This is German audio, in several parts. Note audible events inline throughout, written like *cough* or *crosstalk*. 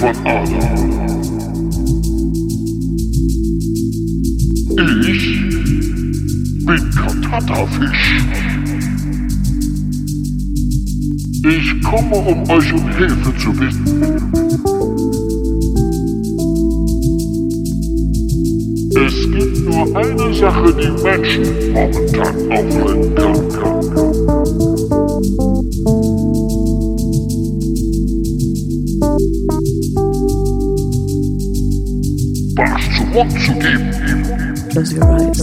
von Allah. Ich bin Katatafisch. Ich komme, um euch um Hilfe zu bitten. Es gibt nur eine Sache, die Menschen momentan aufhalten kann. kann. what you give. Close your eyes.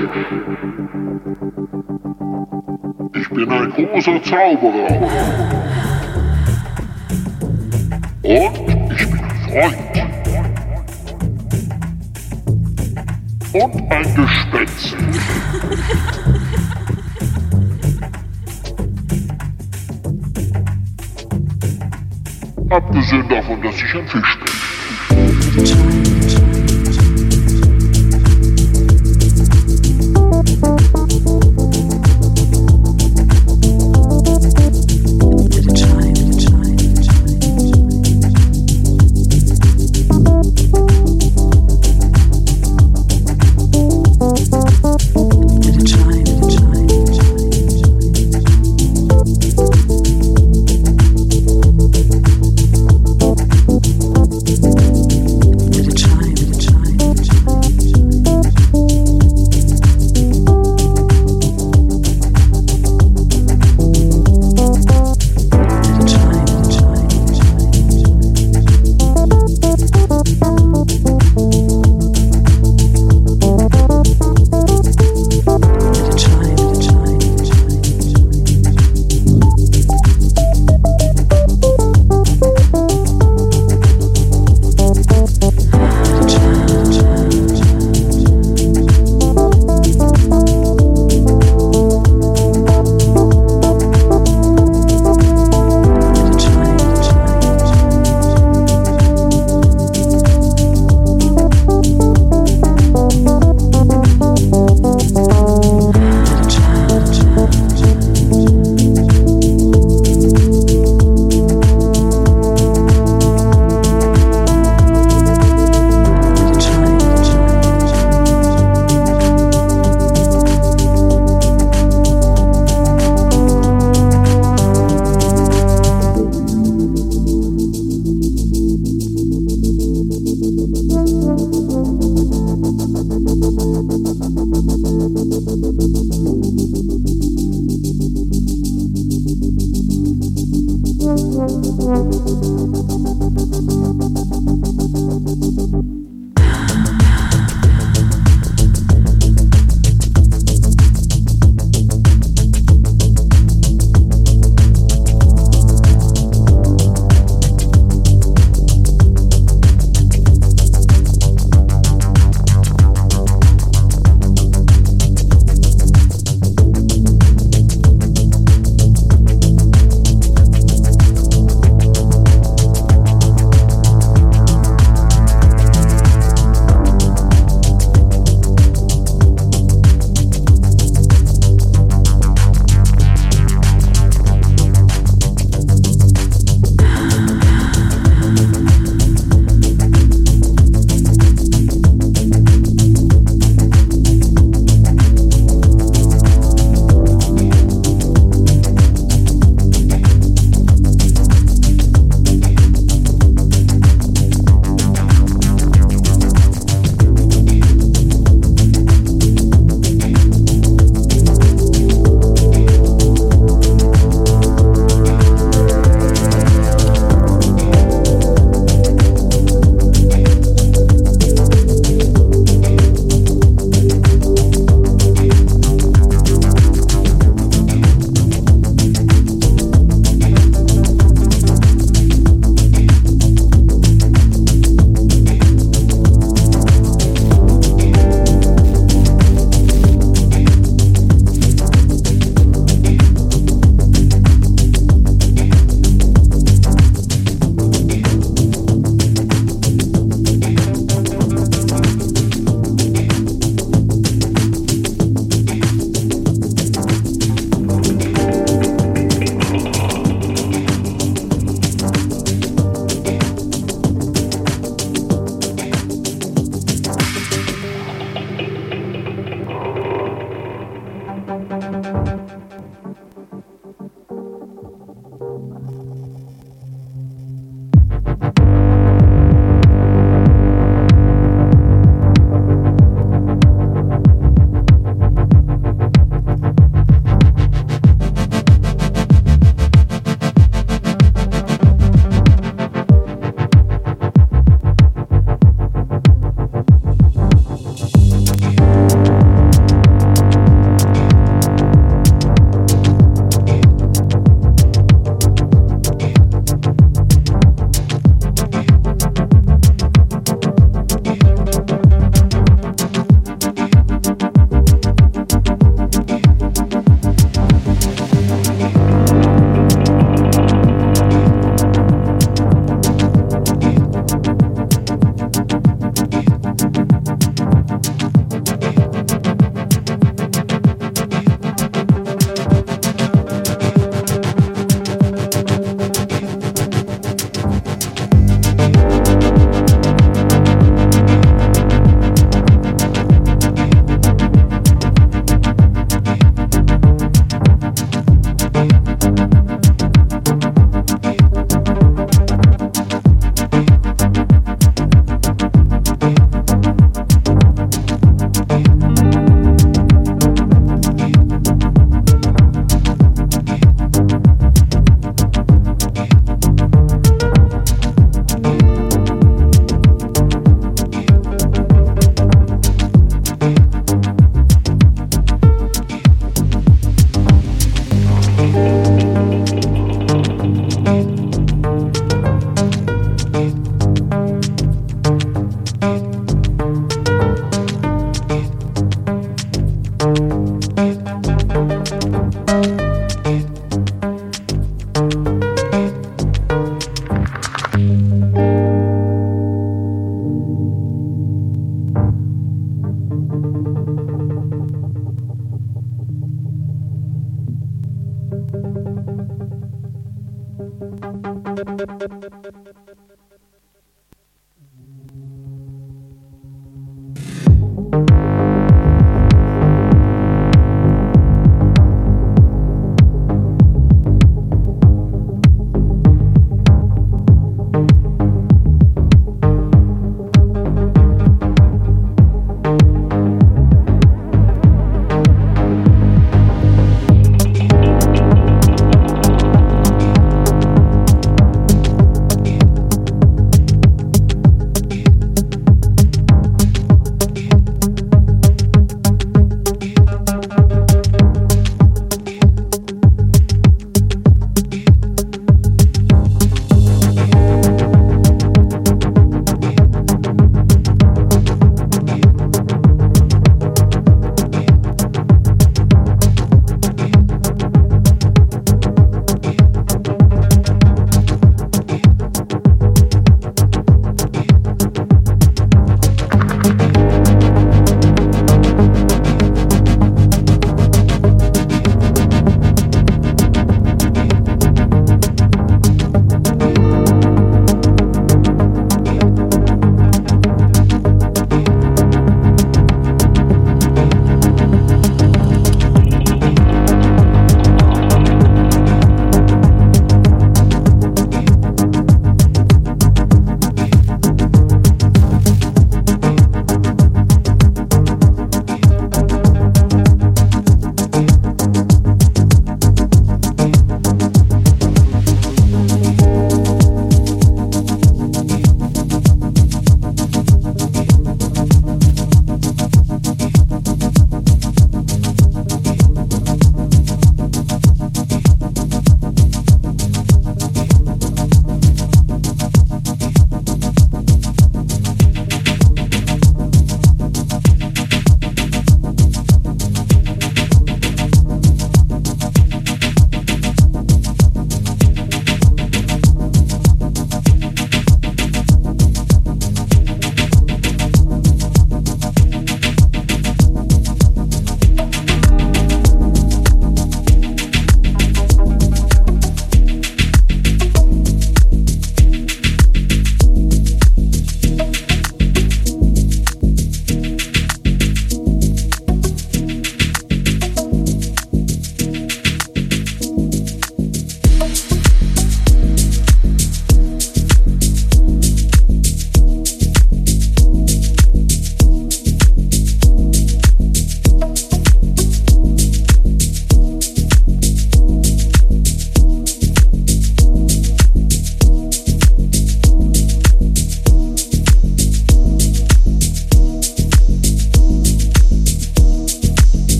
Ich bin ein großer Zauberer. Und ich bin ein Freund. Und ein Gespenst. Abgesehen davon, dass ich ein Fisch bin.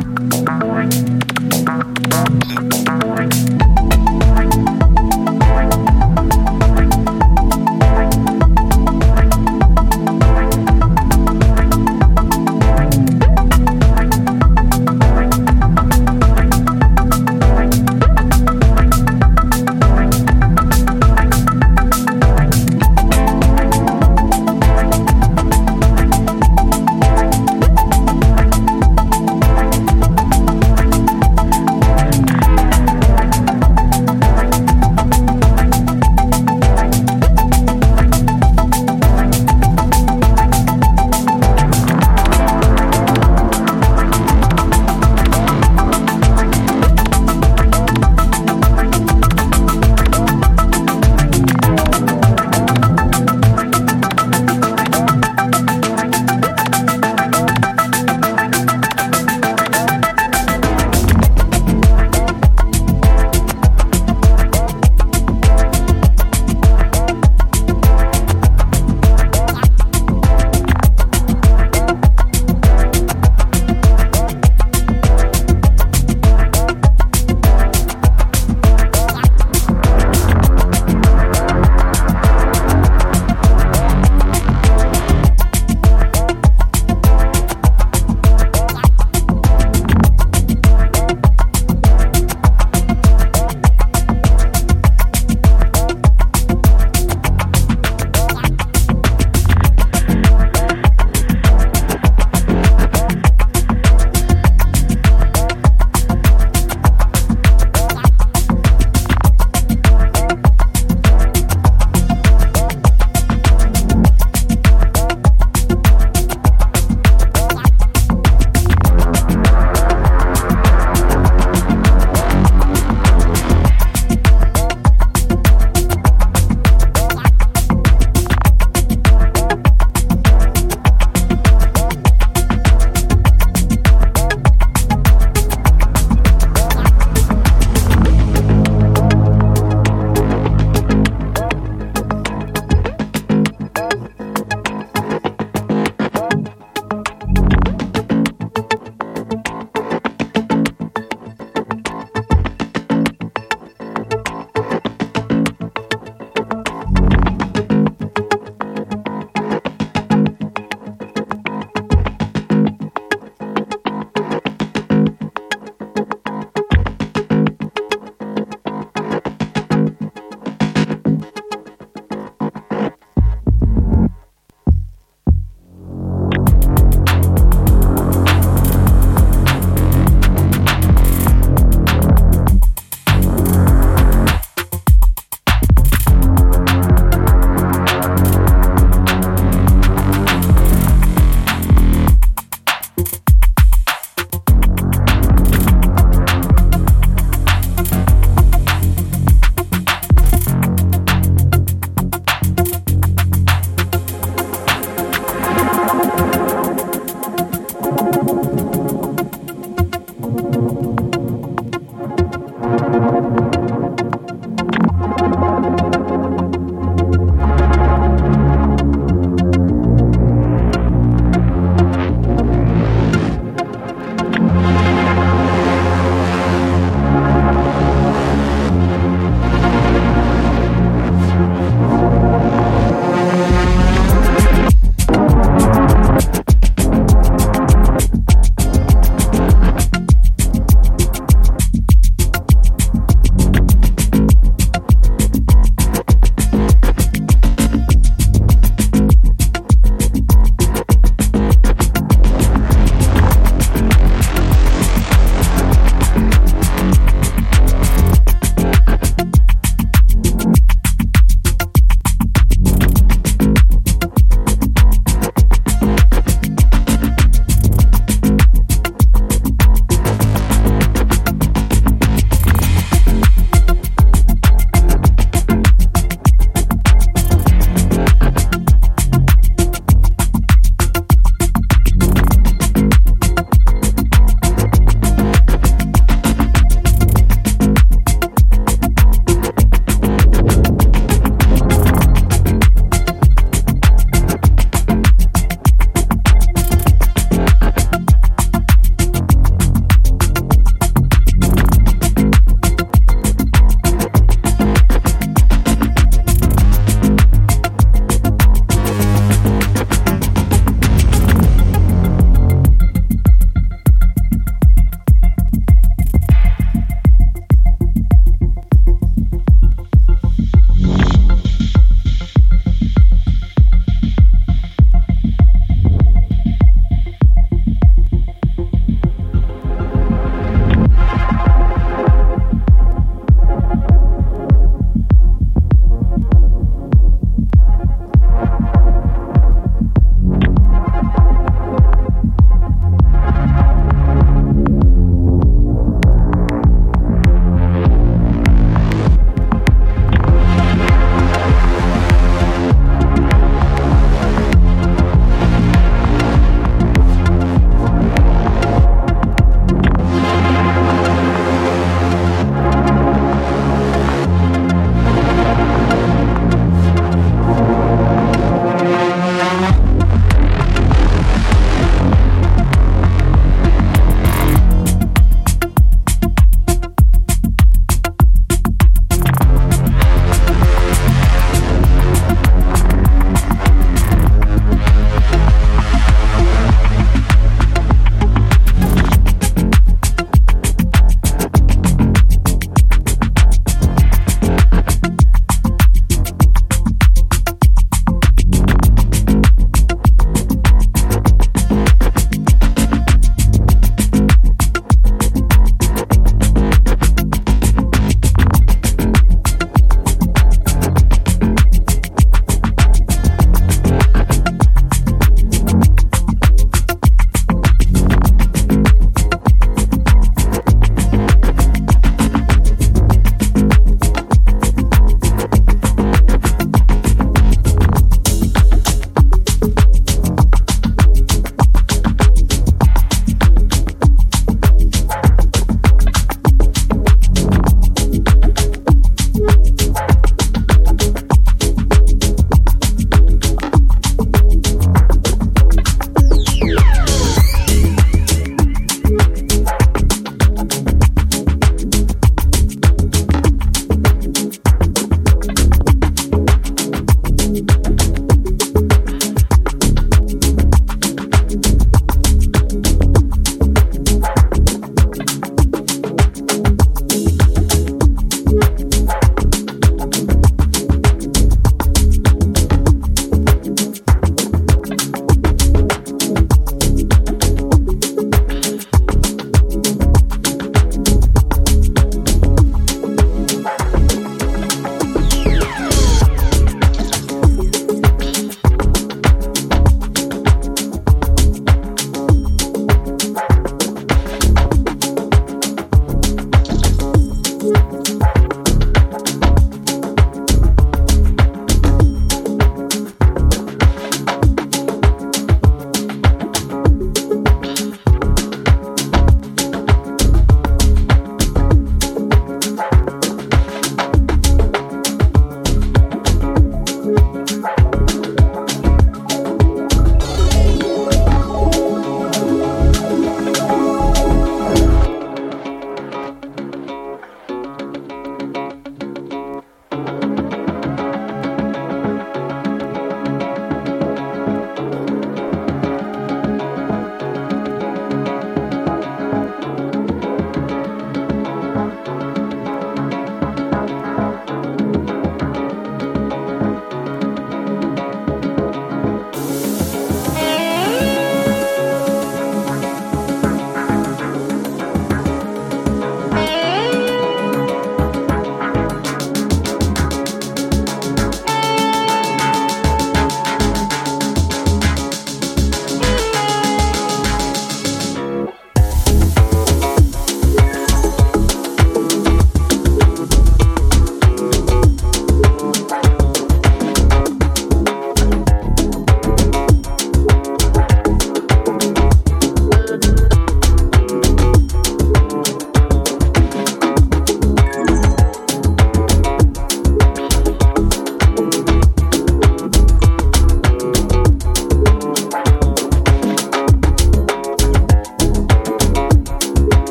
Bye.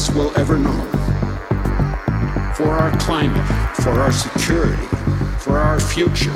us will ever know. For our climate, for our security, for our future.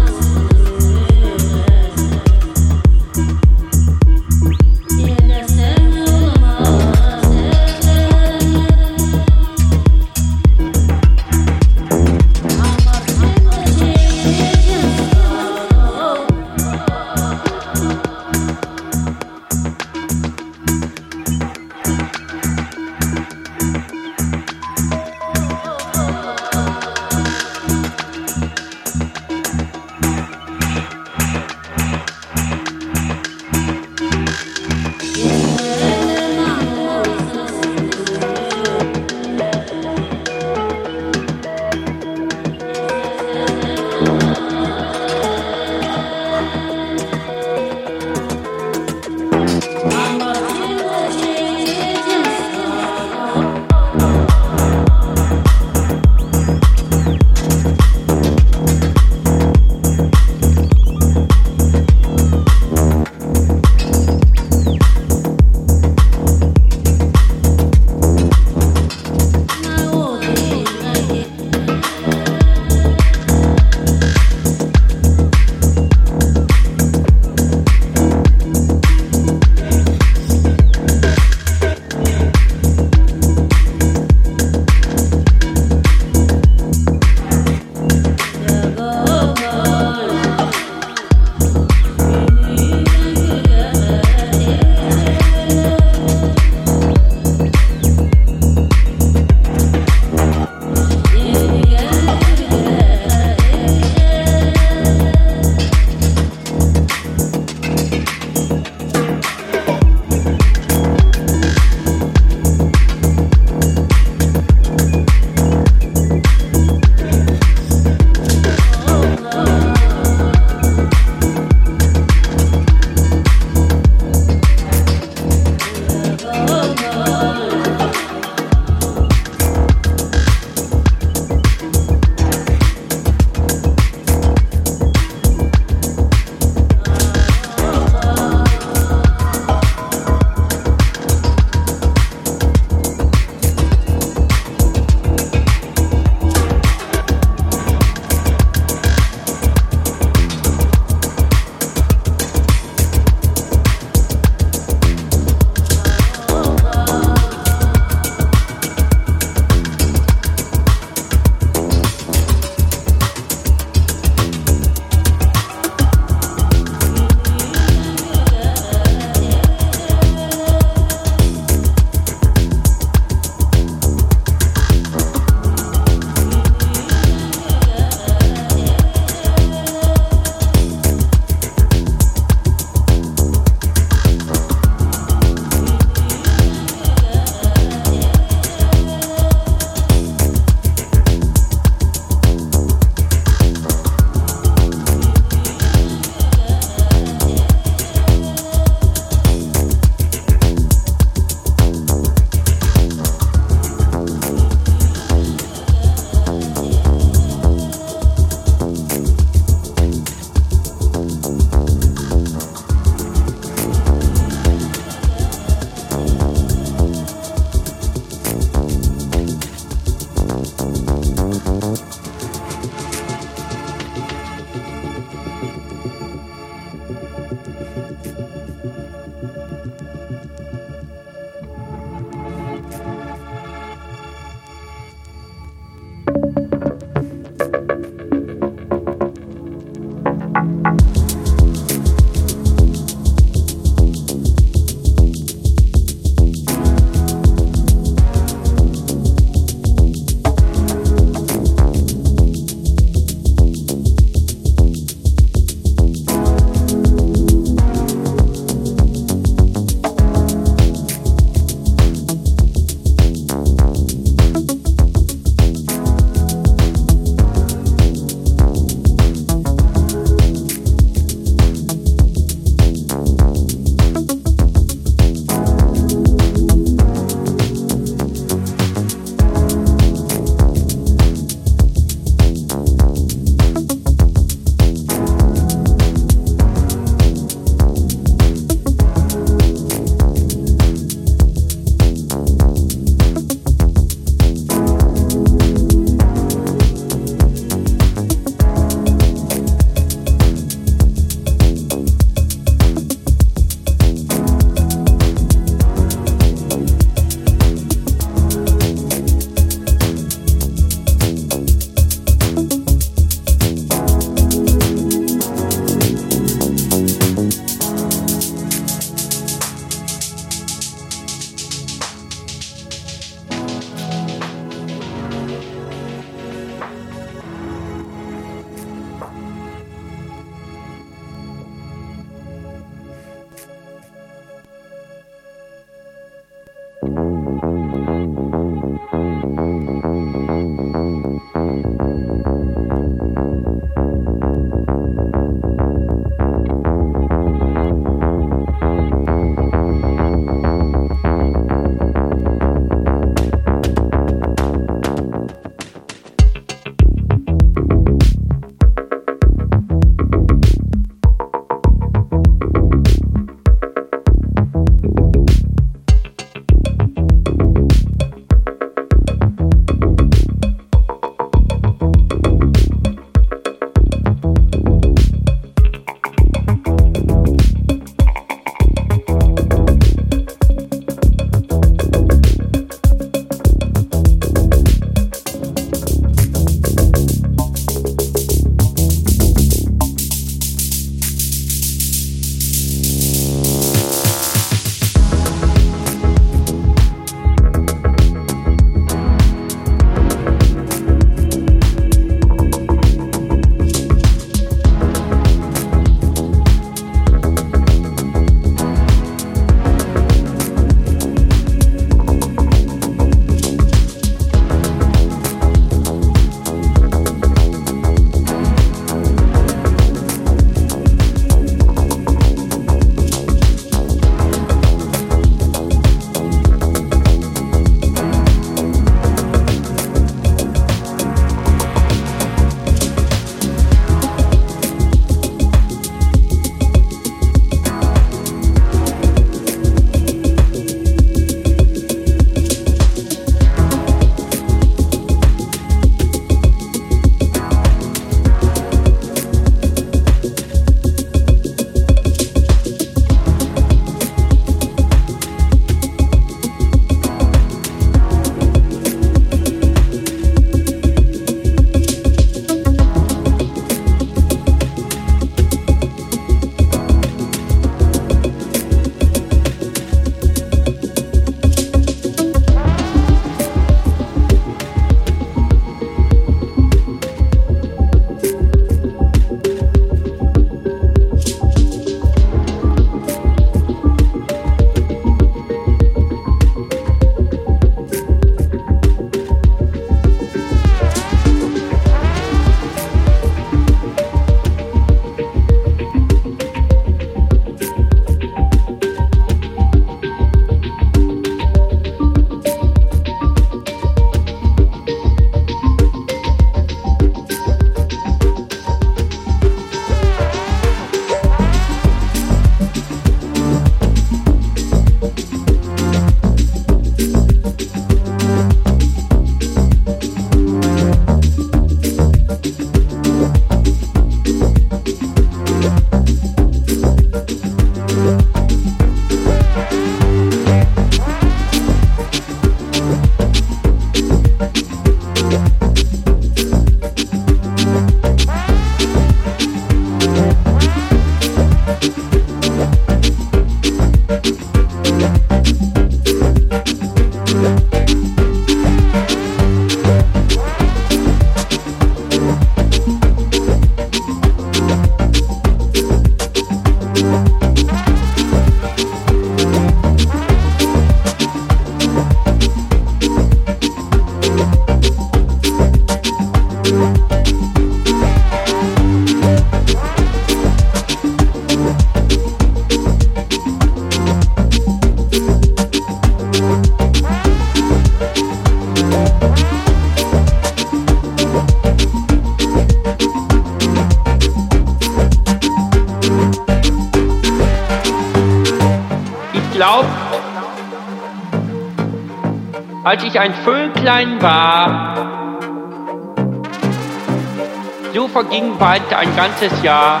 Ganzes Jahr,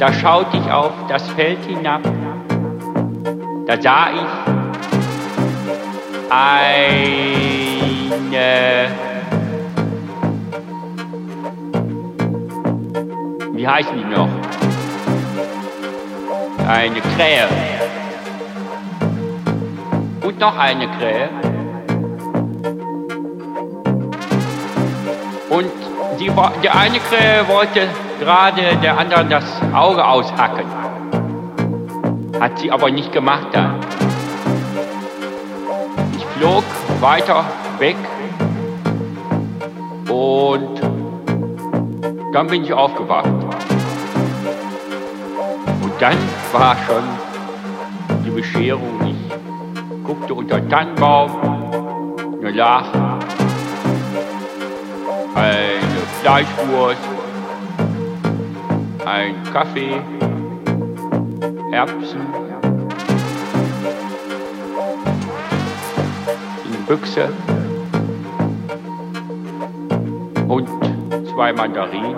da schaute ich auf das Feld hinab, da sah ich eine, wie heißen die noch? Eine Krähe. Und noch eine Krähe. Die eine wollte gerade der anderen das Auge aushacken. Hat sie aber nicht gemacht dann. Ich flog weiter weg und dann bin ich aufgewacht. Und dann war schon die Bescherung. Ich guckte unter den Tannenbaum, da lag Fleischwurst, ein Kaffee, Erbsen, eine Büchse. Und zwei Mandarinen.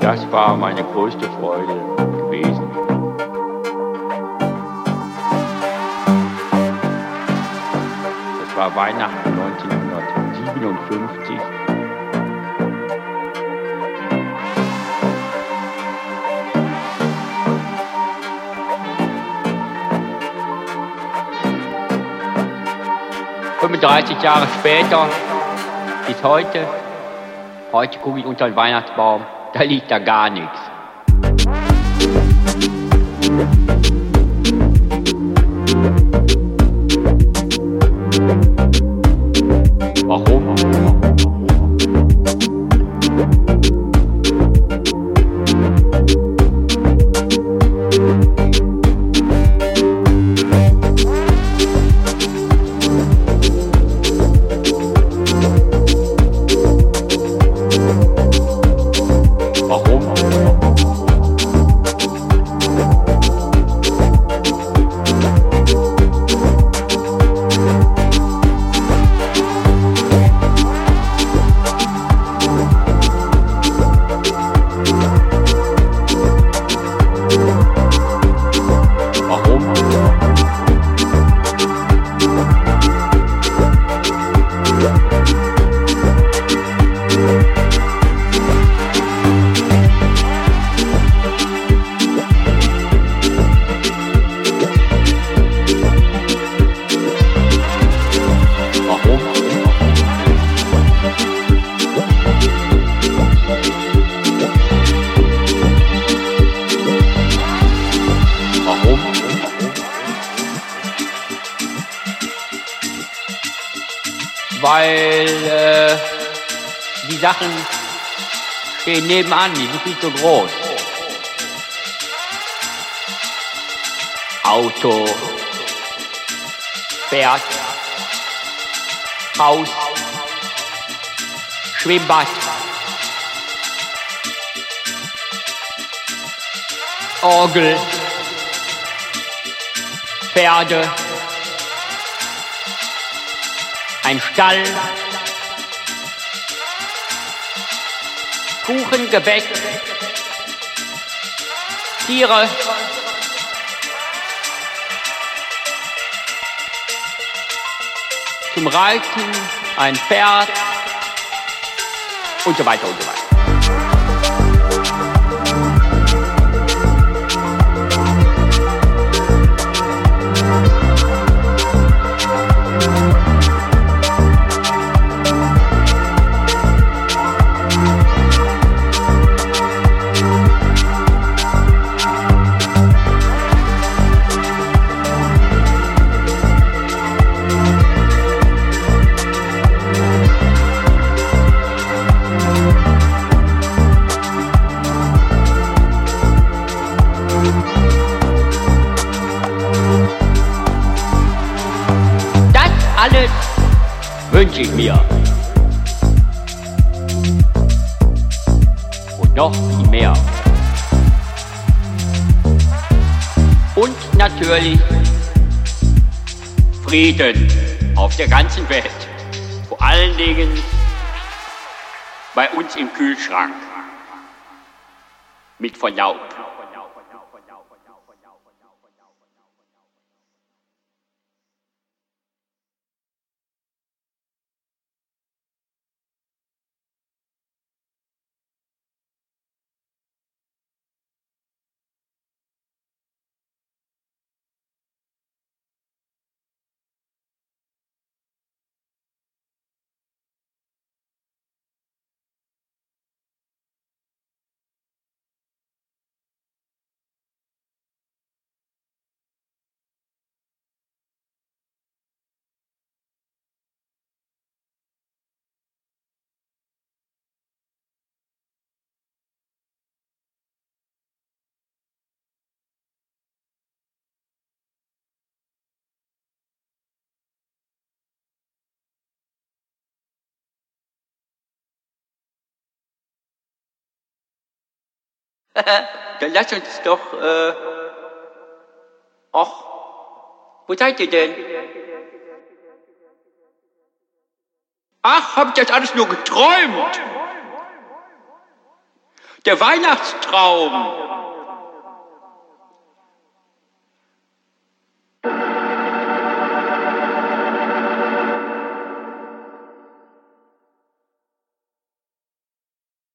Das war meine größte Freude 1957. ...35 Jahre später, bis heute, heute gucke ich unter den Weihnachtsbaum, da liegt da gar nichts. Nebenan, die sind viel zu groß. Auto, Pferd, Haus, Schwimmbad, Orgel, Pferde, ein Stall, Kuchen, Gebäck, Tiere, zum Reiten, ein Pferd. Und so weiter und so weiter. Frieden auf der ganzen Welt. Vor allen Dingen bei uns im Kühlschrank. Mit Verlaub. *laughs* Dann lass uns doch, äh, ach, wo seid ihr denn? Ach, hab ich das alles nur geträumt? Der Weihnachtstraum.